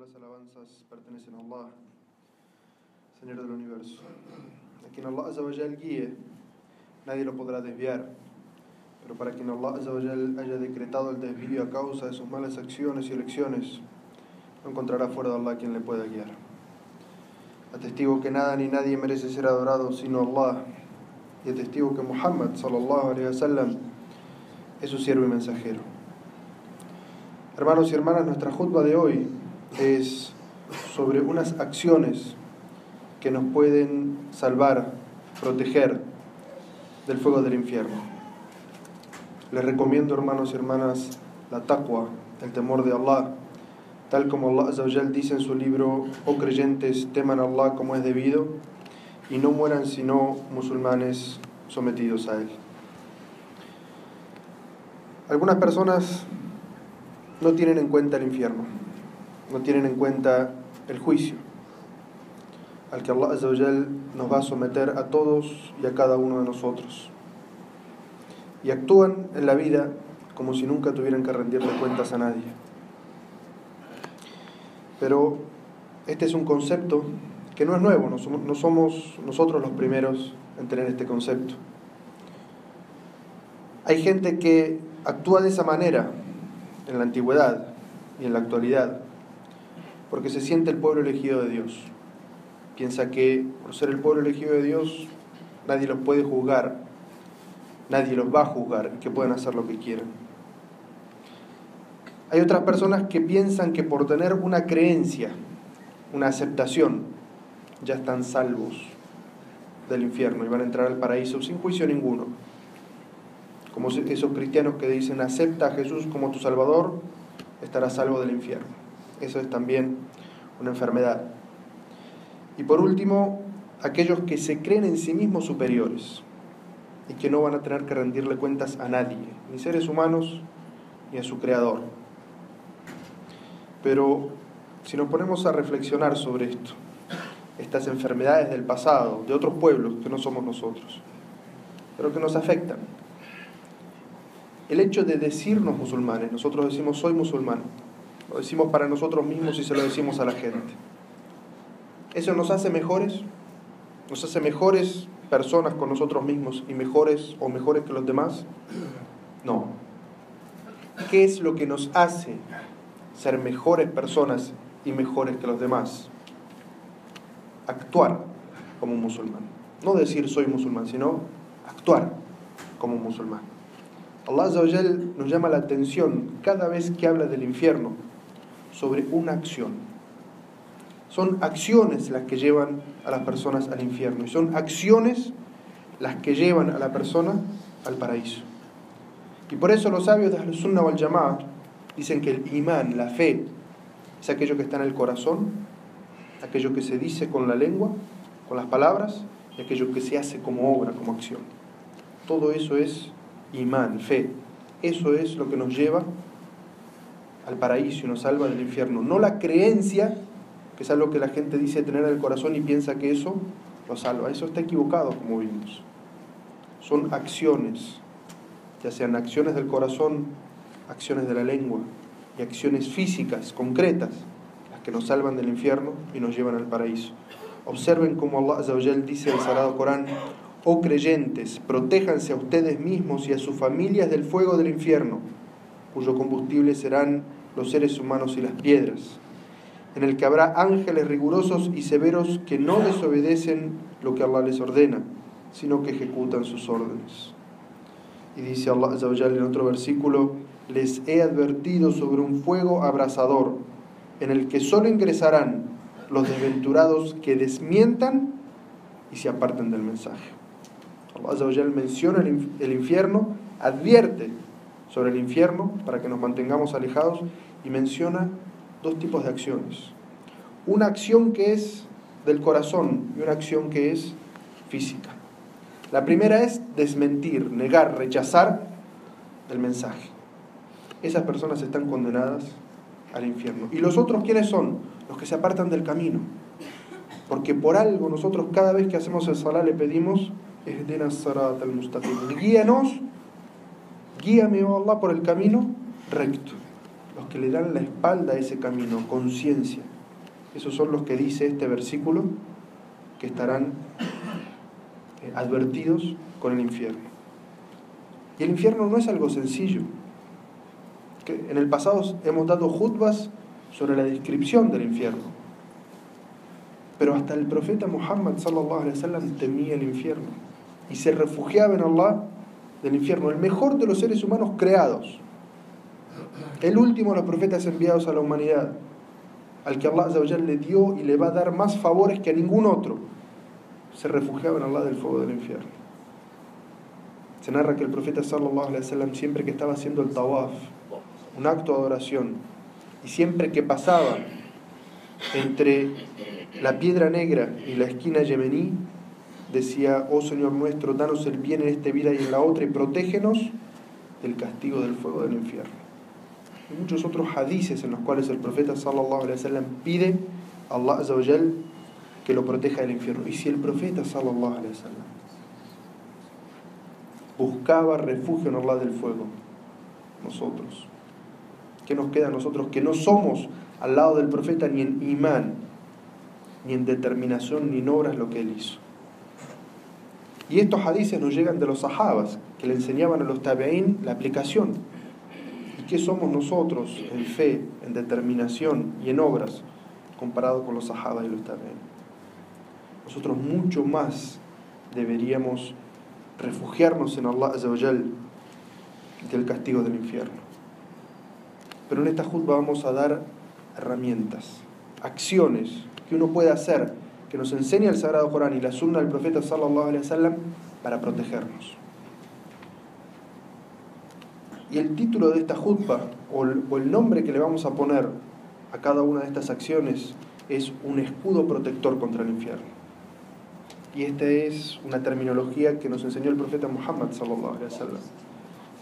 las alabanzas pertenecen a Allah, Señor del universo. A quien Allah Azawajal guíe, nadie lo podrá desviar. Pero para quien Allah Azawajal haya decretado el desvío a causa de sus malas acciones y elecciones, no encontrará fuera de Allah quien le pueda guiar. Atestigo que nada ni nadie merece ser adorado sino Allah. Y atestigo que Muhammad wasallam es su siervo y mensajero. Hermanos y hermanas, nuestra jutba de hoy es sobre unas acciones que nos pueden salvar, proteger del fuego del infierno. Les recomiendo, hermanos y hermanas, la taqwa, el temor de Allah, tal como Allah Azawajal dice en su libro, oh creyentes, teman a Allah como es debido y no mueran sino musulmanes sometidos a Él. Algunas personas no tienen en cuenta el infierno, no tienen en cuenta el juicio al que Allah Azawajal nos va a someter a todos y a cada uno de nosotros. Y actúan en la vida como si nunca tuvieran que rendirle cuentas a nadie. Pero este es un concepto que no es nuevo, no somos, no somos nosotros los primeros en tener este concepto. Hay gente que actúa de esa manera en la antigüedad y en la actualidad, porque se siente el pueblo elegido de Dios. Piensa que por ser el pueblo elegido de Dios, nadie los puede juzgar, nadie los va a juzgar, que pueden hacer lo que quieran. Hay otras personas que piensan que por tener una creencia, una aceptación, ya están salvos del infierno y van a entrar al paraíso sin juicio ninguno. Como esos cristianos que dicen, acepta a Jesús como tu Salvador, estarás salvo del infierno. Eso es también una enfermedad. Y por último, aquellos que se creen en sí mismos superiores y que no van a tener que rendirle cuentas a nadie, ni seres humanos, ni a su Creador. Pero si nos ponemos a reflexionar sobre esto, estas enfermedades del pasado, de otros pueblos que no somos nosotros, pero que nos afectan. El hecho de decirnos musulmanes, nosotros decimos soy musulmán, lo decimos para nosotros mismos y se lo decimos a la gente. ¿Eso nos hace mejores? ¿Nos hace mejores personas con nosotros mismos y mejores o mejores que los demás? No. ¿Qué es lo que nos hace ser mejores personas y mejores que los demás? Actuar como un musulmán. No decir soy musulmán, sino actuar como un musulmán. Allah nos llama la atención cada vez que habla del infierno sobre una acción. Son acciones las que llevan a las personas al infierno y son acciones las que llevan a la persona al paraíso. Y por eso los sabios de Al-Sunnah wal Jama'ah dicen que el imán, la fe, es aquello que está en el corazón, aquello que se dice con la lengua, con las palabras, y aquello que se hace como obra, como acción. Todo eso es imán, fe. Eso es lo que nos lleva al paraíso y nos salva del infierno. No la creencia, que es algo que la gente dice tener en el corazón y piensa que eso lo salva. Eso está equivocado, como vimos. Son acciones, ya sean acciones del corazón, acciones de la lengua y acciones físicas, concretas, las que nos salvan del infierno y nos llevan al paraíso. Observen cómo Allah dice en el Sagrado Corán, oh creyentes, protéjanse a ustedes mismos y a sus familias del fuego del infierno, cuyo combustible serán los seres humanos y las piedras, en el que habrá ángeles rigurosos y severos que no desobedecen lo que Allah les ordena, sino que ejecutan sus órdenes. Y dice Allah en otro versículo, les he advertido sobre un fuego abrasador, en el que solo ingresarán los desventurados que desmientan y se aparten del mensaje. Allah menciona el infierno, advierte sobre el infierno para que nos mantengamos alejados y menciona dos tipos de acciones. Una acción que es del corazón y una acción que es física. La primera es desmentir, negar, rechazar el mensaje. Esas personas están condenadas al infierno. ¿Y los otros quiénes son? Los que se apartan del camino. Porque por algo nosotros cada vez que hacemos el salah le pedimos, guíanos, guíame, oh Allah, por el camino recto. Los que le dan la espalda a ese camino, conciencia. Esos son los que dice este versículo que estarán eh, advertidos con el infierno. Y el infierno no es algo sencillo. en el pasado hemos dado jutbas sobre la descripción del infierno. Pero hasta el profeta Muhammad sallallahu alaihi wasallam temía el infierno y se refugiaba en Allah del infierno, el mejor de los seres humanos creados, el último de los profetas enviados a la humanidad, al que Allah le dio y le va a dar más favores que a ningún otro, se refugiaba en Allah del fuego del infierno. Se narra que el profeta sallallahu alaihi siempre que estaba haciendo el tawaf, un acto de adoración, y siempre que pasaba entre la piedra negra y la esquina yemení, decía, oh Señor nuestro, danos el bien en esta vida y en la otra y protégenos del castigo del fuego del infierno. Y muchos otros hadices en los cuales el profeta sallallahu alaihi wasallam pide a Allah que lo proteja del infierno. Y si el profeta sallallahu alaihi wasallam buscaba refugio en Allah del fuego, nosotros, ¿qué nos queda a nosotros que no somos al lado del profeta ni en imán, ni en determinación, ni en obras lo que él hizo? Y estos hadices nos llegan de los sahabas, que le enseñaban a los tabeín la aplicación. ¿Y qué somos nosotros en fe, en determinación y en obras comparado con los sahabas y los tabeín? Nosotros mucho más deberíamos refugiarnos en Allah Azzawajal del castigo del infierno. Pero en esta jutba vamos a dar herramientas, acciones que uno puede hacer que nos enseña el Sagrado Corán y la Sunna del profeta sallallahu alaihi wasallam para protegernos. Y el título de esta jutba, o el nombre que le vamos a poner a cada una de estas acciones, es un escudo protector contra el infierno. Y esta es una terminología que nos enseñó el profeta Muhammad sallallahu alaihi wasallam.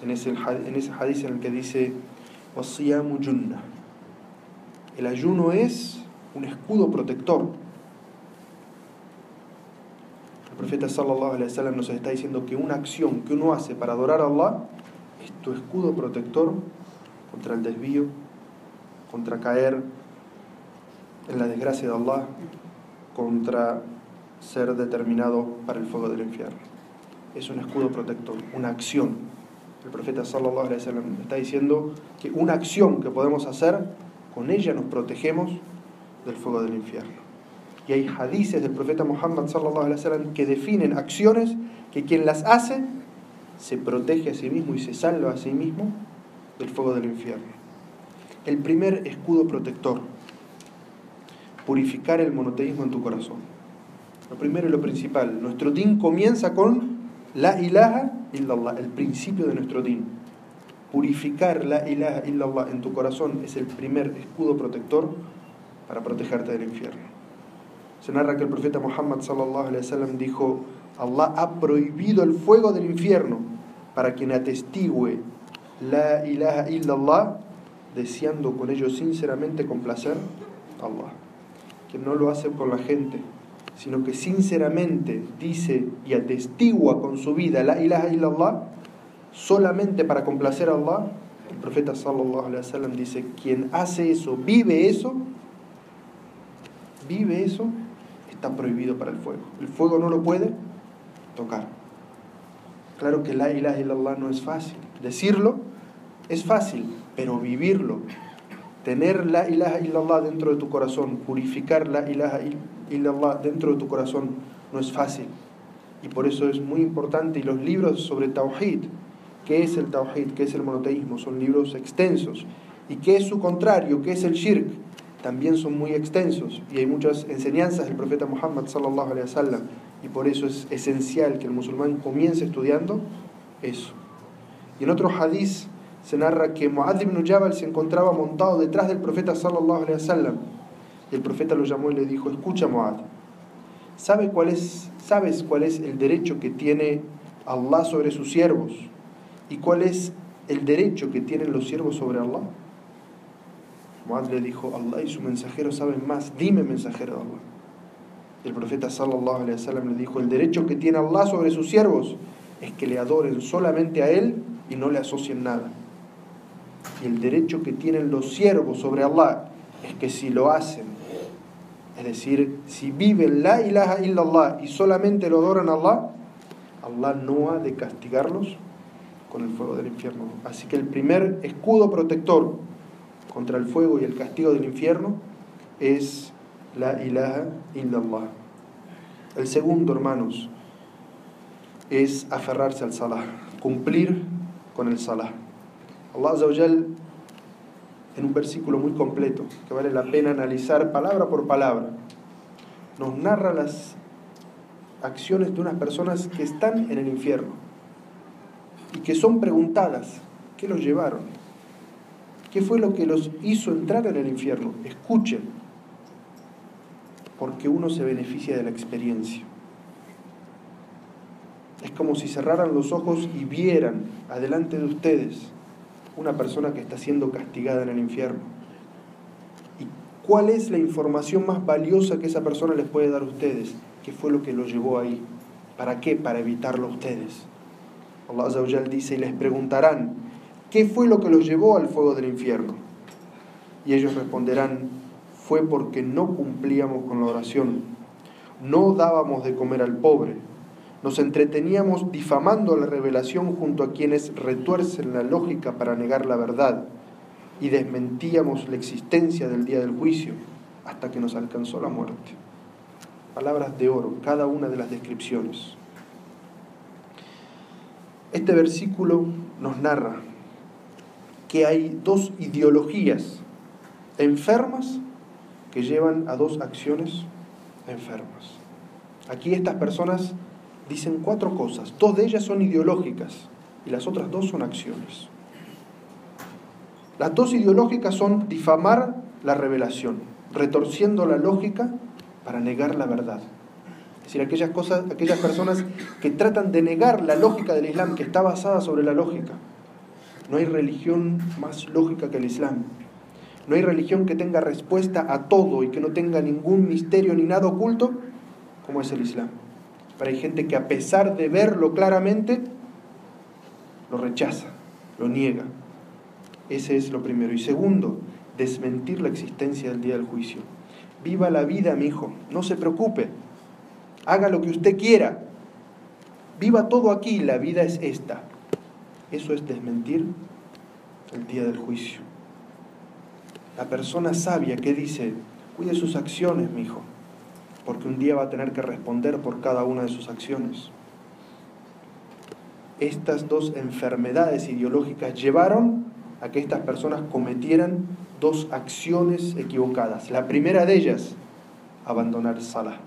En ese, en en el que dice, El ayuno es un escudo protector profeta sallallahu alaihi wasallam nos está diciendo que una acción que uno hace para adorar a Allah es tu escudo protector contra el desvío, contra caer en la desgracia de Allah, contra ser determinado para el fuego del infierno. Es un escudo protector, una acción. El profeta sallallahu alaihi wasallam está diciendo que una acción que podemos hacer, con ella nos protegemos del fuego del infierno. Y hay hadices del profeta Muhammad sallallahu alaihi wasallam que definen acciones que quien las hace se protege a sí mismo y se salva a sí mismo del fuego del infierno. El primer escudo protector, purificar el monoteísmo en tu corazón. Lo primero y lo principal, nuestro din comienza con la ilaha illallah, el principio de nuestro din. Purificar la ilaha illallah en tu corazón es el primer escudo protector para protegerte del infierno. Se narra que el profeta Muhammad sallallahu alaihi wasallam dijo, Allah ha prohibido el fuego del infierno para quien atestigue la ilaha illallah, deseando con ello sinceramente complacer a Allah. Que no lo hace por la gente, sino que sinceramente dice y atestigua con su vida la ilaha illallah, solamente para complacer a Allah, el profeta sallallahu alaihi wasallam dice, quien hace eso, vive eso, vive eso, está prohibido para el fuego. El fuego no lo puede tocar. Claro que la ilaha illallah no es fácil. Decirlo es fácil, pero vivirlo, tener la ilaha illallah dentro de tu corazón, purificar la ilaha illallah dentro de tu corazón, no es fácil. Y por eso es muy importante. Y los libros sobre Tawhid, ¿qué es el Tawhid? ¿Qué es el monoteísmo? Son libros extensos. ¿Y qué es su contrario? ¿Qué es el Shirk? También son muy extensos y hay muchas enseñanzas del profeta Muhammad sallallahu alaihi wasallam y por eso es esencial que el musulmán comience estudiando eso. Y en otro hadiz se narra que Muad ibn Jabal se encontraba montado detrás del profeta sallallahu alaihi wasallam y el profeta lo llamó y le dijo, "Escucha Muad, ¿sabe cuál es, ¿sabes cuál es el derecho que tiene Allah sobre sus siervos y cuál es el derecho que tienen los siervos sobre Allah?" Muad le dijo, Allah y su mensajero saben más, dime mensajero de Allah. El profeta sallallahu alaihi wasallam le dijo, el derecho que tiene Allah sobre sus siervos es que le adoren solamente a Él y no le asocien nada. y el derecho que tienen los siervos sobre Allah es que si lo hacen, es decir, si viven la ilaha illallah y solamente lo adoran a Allah, Allah no ha de castigarlos con el fuego del infierno. Así que el primer escudo protector contra el fuego y el castigo del infierno es la ilaha illallah. El segundo, hermanos, es aferrarse al salah, cumplir con el salah. Allah en un versículo muy completo, que vale la pena analizar palabra por palabra, nos narra las acciones de unas personas que están en el infierno y que son preguntadas, ¿qué los llevaron? ¿Qué fue lo que los hizo entrar en el infierno? Escuchen, porque uno se beneficia de la experiencia. Es como si cerraran los ojos y vieran adelante de ustedes una persona que está siendo castigada en el infierno. ¿Y cuál es la información más valiosa que esa persona les puede dar a ustedes? ¿Qué fue lo que lo llevó ahí? ¿Para qué? Para evitarlo a ustedes. Allah dice, y les preguntarán, ¿qué fue lo que los llevó al fuego del infierno? Y ellos responderán, fue porque no cumplíamos con la oración, no dábamos de comer al pobre, nos entreteníamos difamando la revelación junto a quienes retuercen la lógica para negar la verdad y desmentíamos la existencia del día del juicio hasta que nos alcanzó la muerte. Palabras de oro, cada una de las descripciones. Este versículo nos narra que hay dos ideologías enfermas que llevan a dos acciones enfermas. Aquí estas personas dicen cuatro cosas. Dos de ellas son ideológicas y las otras dos son acciones. Las dos ideológicas son difamar la revelación, retorciendo la lógica para negar la verdad. Es decir, aquellas, cosas, aquellas personas que tratan de negar la lógica del Islam, que está basada sobre la lógica. No hay religión más lógica que el Islam. No hay religión que tenga respuesta a todo y que no tenga ningún misterio ni nada oculto como es el Islam. Pero hay gente que a pesar de verlo claramente, lo rechaza, lo niega. Ese es lo primero. Y segundo, desmentir la existencia del día del juicio. Viva la vida, mi hijo, no se preocupe. Haga lo que usted quiera. Viva todo aquí, la vida es esta. Eso es desmentir el día del juicio. La persona sabia que dice, cuide sus acciones, mi hijo porque un día va a tener que responder por cada una de sus acciones. Estas dos enfermedades ideológicas llevaron a que estas personas cometieran dos acciones equivocadas. La primera de ellas, abandonar Salah.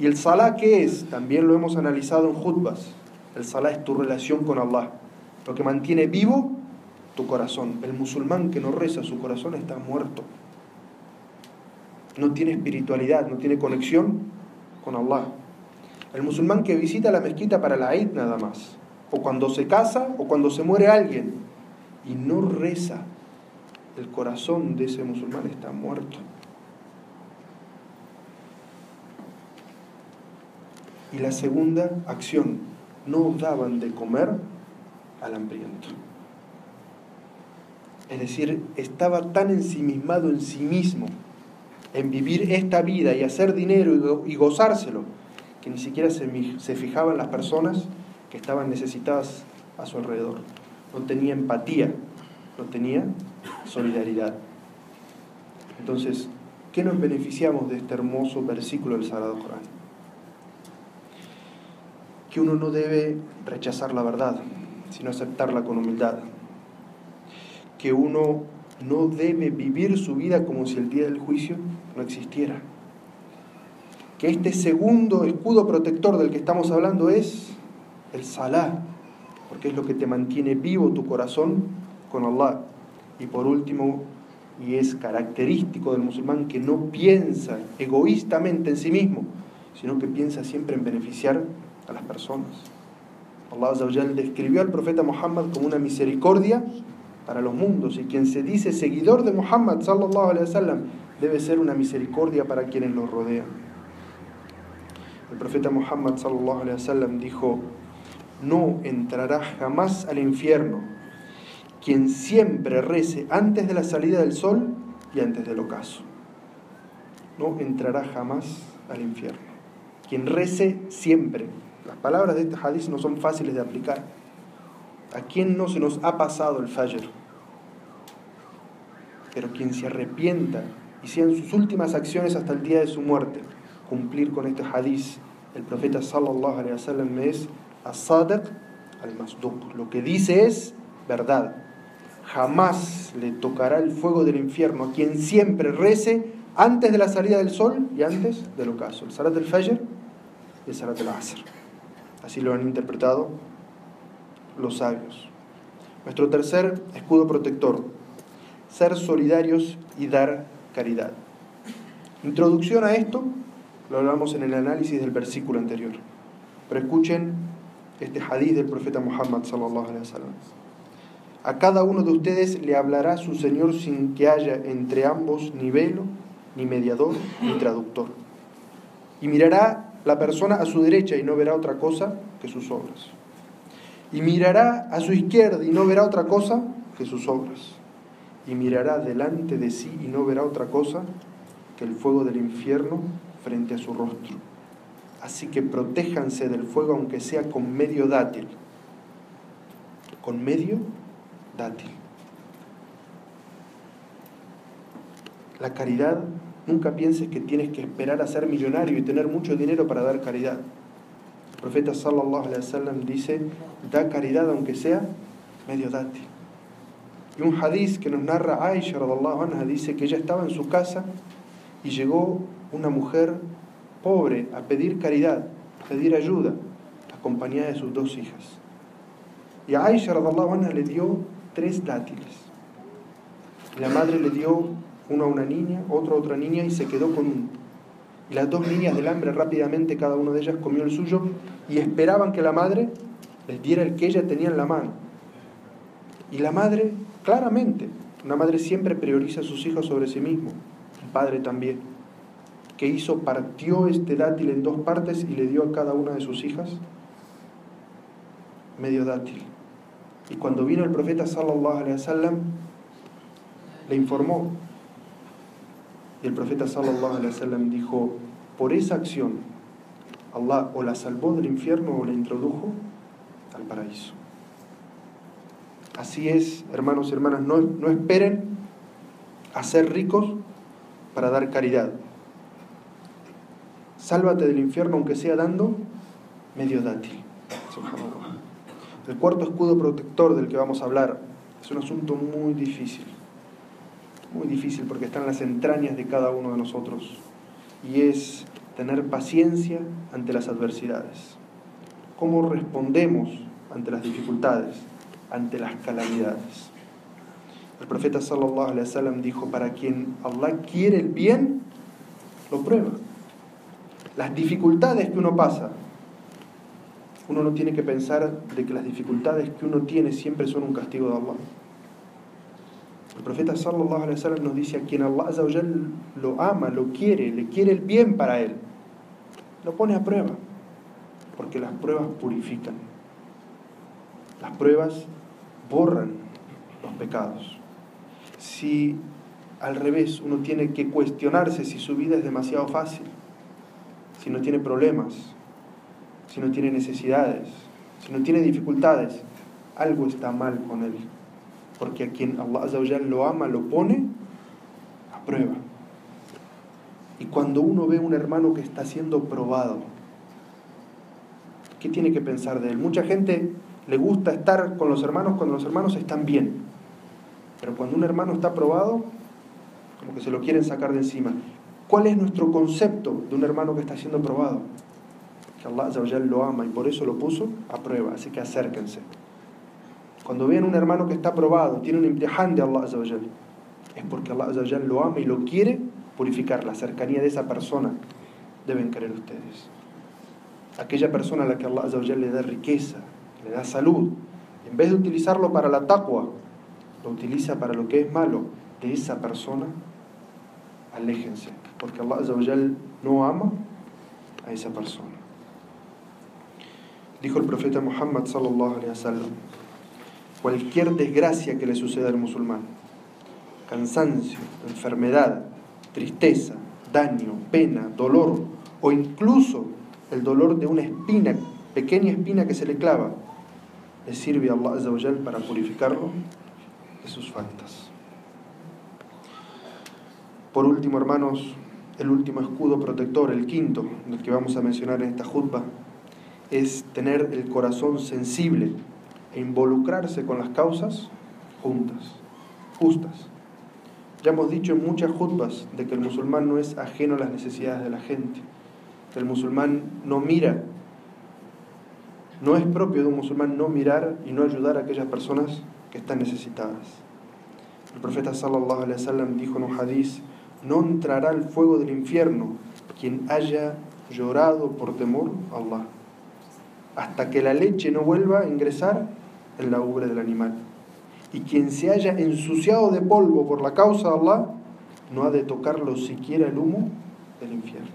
¿Y el Salah qué es? También lo hemos analizado en Jutbas. El Salah es tu relación con Allah, lo que mantiene vivo tu corazón. El musulmán que no reza, su corazón está muerto no tiene espiritualidad, no tiene conexión con Allah. El musulmán que visita la mezquita para la Eid nada más, o cuando se casa o cuando se muere alguien, y no reza, el corazón de ese musulmán está muerto. Y la segunda acción, no daban de comer al hambriento. Es decir, estaba tan ensimismado en sí mismo en vivir esta vida y hacer dinero y gozárselo, que ni siquiera se, se fijaba en las personas que estaban necesitadas a su alrededor. No tenía empatía, no tenía solidaridad. Entonces, ¿qué nos beneficiamos de este hermoso versículo del Sagrado Corán? Que uno no debe rechazar la verdad, sino aceptarla con humildad. Que uno no debe vivir su vida como si el día del juicio no existiera. Que este segundo escudo protector del que estamos hablando es el Salah, porque es lo que te mantiene vivo tu corazón con Allah. Y por último, y es característico del musulmán que no piensa egoístamente en sí mismo, sino que piensa siempre en beneficiar a las personas. Allah describió al profeta Muhammad como una misericordia para los mundos y quien se dice seguidor de Muhammad sallallahu debe ser una misericordia para quienes lo rodean. El profeta Muhammad sallallahu alaihi wasallam dijo: "No entrará jamás al infierno quien siempre rece antes de la salida del sol y antes del ocaso. No entrará jamás al infierno. Quien rece siempre. Las palabras de este hadith no son fáciles de aplicar. ¿A quién no se nos ha pasado el fajr? Pero quien se arrepienta y sea en sus últimas acciones hasta el día de su muerte, cumplir con este hadith, el profeta sallallahu alaihi wasallam es al-masduq. Lo que dice es verdad. Jamás le tocará el fuego del infierno a quien siempre rece antes de la salida del sol y antes del ocaso. El salat del fajr y el salat del asr. Así lo han interpretado los sabios. Nuestro tercer escudo protector, ser solidarios y dar caridad. Introducción a esto, lo hablamos en el análisis del versículo anterior. Pero escuchen este hadith del profeta Muhammad. A cada uno de ustedes le hablará su Señor sin que haya entre ambos ni velo, ni mediador, ni traductor. Y mirará la persona a su derecha y no verá otra cosa que sus obras. Y mirará a su izquierda y no verá otra cosa que sus obras. Y mirará delante de sí y no verá otra cosa que el fuego del infierno frente a su rostro. Así que protéjanse del fuego aunque sea con medio dátil. Con medio dátil. La caridad, nunca pienses que tienes que esperar a ser millonario y tener mucho dinero para dar caridad. El profeta sallallahu alaihi wasallam dice, da caridad aunque sea medio dátil. Y un hadiz que nos narra Aisha radallahu anha dice que ella estaba en su casa y llegó una mujer pobre a pedir caridad, pedir ayuda, acompañada de sus dos hijas. Y a Aisha anha le dio tres dátiles. La madre le dio uno a una niña, otro a otra niña y se quedó con uno. Y las dos niñas del hambre rápidamente, cada una de ellas comió el suyo y esperaban que la madre les diera el que ella tenía en la mano. Y la madre, claramente, una madre siempre prioriza a sus hijos sobre sí mismo, el padre también. que hizo? Partió este dátil en dos partes y le dio a cada una de sus hijas medio dátil. Y cuando vino el profeta sallallahu alaihi wasallam, le informó. Y el profeta sallallahu alaihi wasallam dijo, por esa acción, Allah o la salvó del infierno o la introdujo al paraíso. Así es, hermanos y hermanas, no, no esperen a ser ricos para dar caridad. Sálvate del infierno aunque sea dando medio dátil. El cuarto escudo protector del que vamos a hablar es un asunto muy difícil. Muy difícil porque está en las entrañas de cada uno de nosotros. Y es tener paciencia ante las adversidades. ¿Cómo respondemos ante las dificultades, ante las calamidades? El profeta sallallahu alaihi wasallam dijo, para quien Allah quiere el bien, lo prueba. Las dificultades que uno pasa, uno no tiene que pensar de que las dificultades que uno tiene siempre son un castigo de Allah. Profeta sallallahu alaihi wasallam nos dice a quien Allah lo ama, lo quiere, le quiere el bien para él, lo pone a prueba, porque las pruebas purifican. Las pruebas borran los pecados. Si al revés uno tiene que cuestionarse si su vida es demasiado fácil, si no tiene problemas, si no tiene necesidades, si no tiene dificultades, algo está mal con él. Porque a quien Allah lo ama, lo pone a prueba. Y cuando uno ve a un hermano que está siendo probado, ¿qué tiene que pensar de él? Mucha gente le gusta estar con los hermanos cuando los hermanos están bien. Pero cuando un hermano está probado, como que se lo quieren sacar de encima. ¿Cuál es nuestro concepto de un hermano que está siendo probado? Que Allah lo ama y por eso lo puso a prueba, así que acérquense. Cuando vean un hermano que está probado, tiene un imtihan de Allah es porque Allah lo ama y lo quiere purificar. La cercanía de esa persona deben querer ustedes. Aquella persona a la que Allah le da riqueza, le da salud, en vez de utilizarlo para la taqwa, lo utiliza para lo que es malo, de esa persona, aléjense, porque Allah no ama a esa persona. Dijo el profeta Muhammad sallallahu alaihi wasallam: cualquier desgracia que le suceda al musulmán. Cansancio, enfermedad, tristeza, daño, pena, dolor o incluso el dolor de una espina, pequeña espina que se le clava, le sirve a Allah para purificarlo de sus faltas. Por último, hermanos, el último escudo protector, el quinto, del que vamos a mencionar en esta jutba, es tener el corazón sensible involucrarse con las causas juntas, justas. Ya hemos dicho en muchas jutbas de que el musulmán no es ajeno a las necesidades de la gente, que el musulmán no mira, no es propio de un musulmán no mirar y no ayudar a aquellas personas que están necesitadas. El profeta sallallahu alaihi wasallam dijo en un hadiz, no entrará al fuego del infierno quien haya llorado por temor a Allah, hasta que la leche no vuelva a ingresar en la ubre del animal. Y quien se haya ensuciado de polvo por la causa de Allah, no ha de tocarlo siquiera el humo del infierno.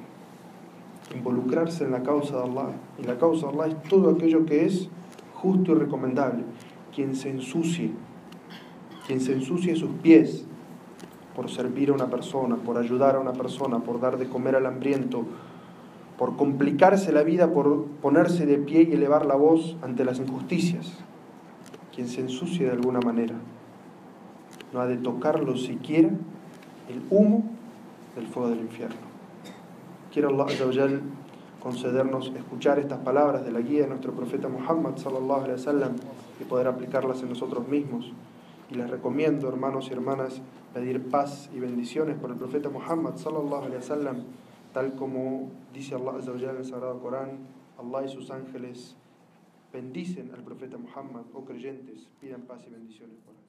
Involucrarse en la causa de Allah. Y la causa de Allah es todo aquello que es justo y recomendable. Quien se ensucie, quien se ensucie sus pies por servir a una persona, por ayudar a una persona, por dar de comer al hambriento, por complicarse la vida, por ponerse de pie y elevar la voz ante las injusticias. Quien se ensucie de alguna manera no ha de tocarlo siquiera el humo del fuego del infierno. Quiero Allah concedernos escuchar estas palabras de la guía de nuestro profeta Muhammad sallallahu alaihi wasallam y poder aplicarlas en nosotros mismos. Y les recomiendo, hermanos y hermanas, pedir paz y bendiciones por el profeta Muhammad sallallahu alaihi wasallam, tal como dice Allah en el Sagrado Corán, Allah y sus ángeles bendicen al profeta Muhammad, oh creyentes, pidan paz y bendiciones por él.